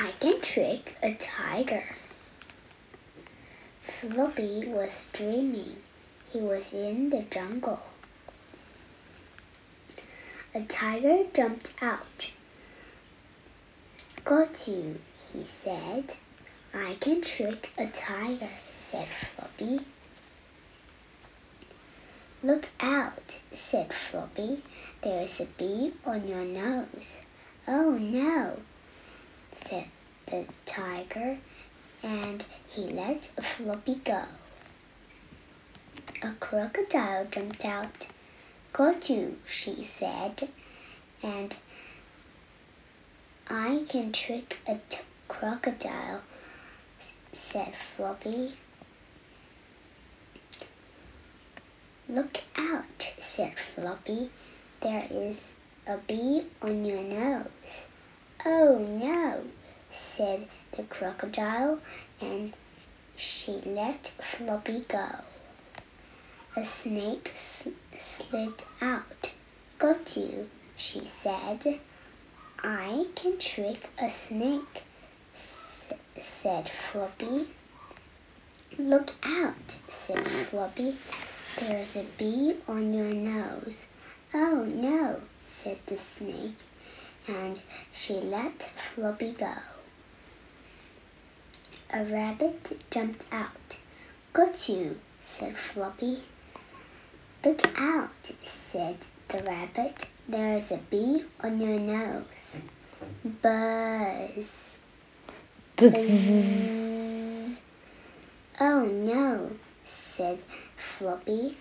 I can trick a tiger. Floppy was dreaming. He was in the jungle. A tiger jumped out. Got you, he said. I can trick a tiger, said Floppy. Look out, said Floppy. There's a bee on your nose. Oh no, said the tiger, and he let Floppy go. A crocodile jumped out. Got you, she said, and I can trick a crocodile, said Floppy. Look out, said Floppy. There is a bee on your nose. Oh no, said the crocodile, and she let Floppy go. A snake sl- slid out. Got you, she said. I can trick a snake, s- said Floppy. Look out, said Floppy. There's a bee on your nose. Oh no, said the snake, and she let Floppy go. A rabbit jumped out. Got you, said Floppy. Look out, said the rabbit. There's a bee on your nose. Buzz. Buzz. Oh no, said Floppy.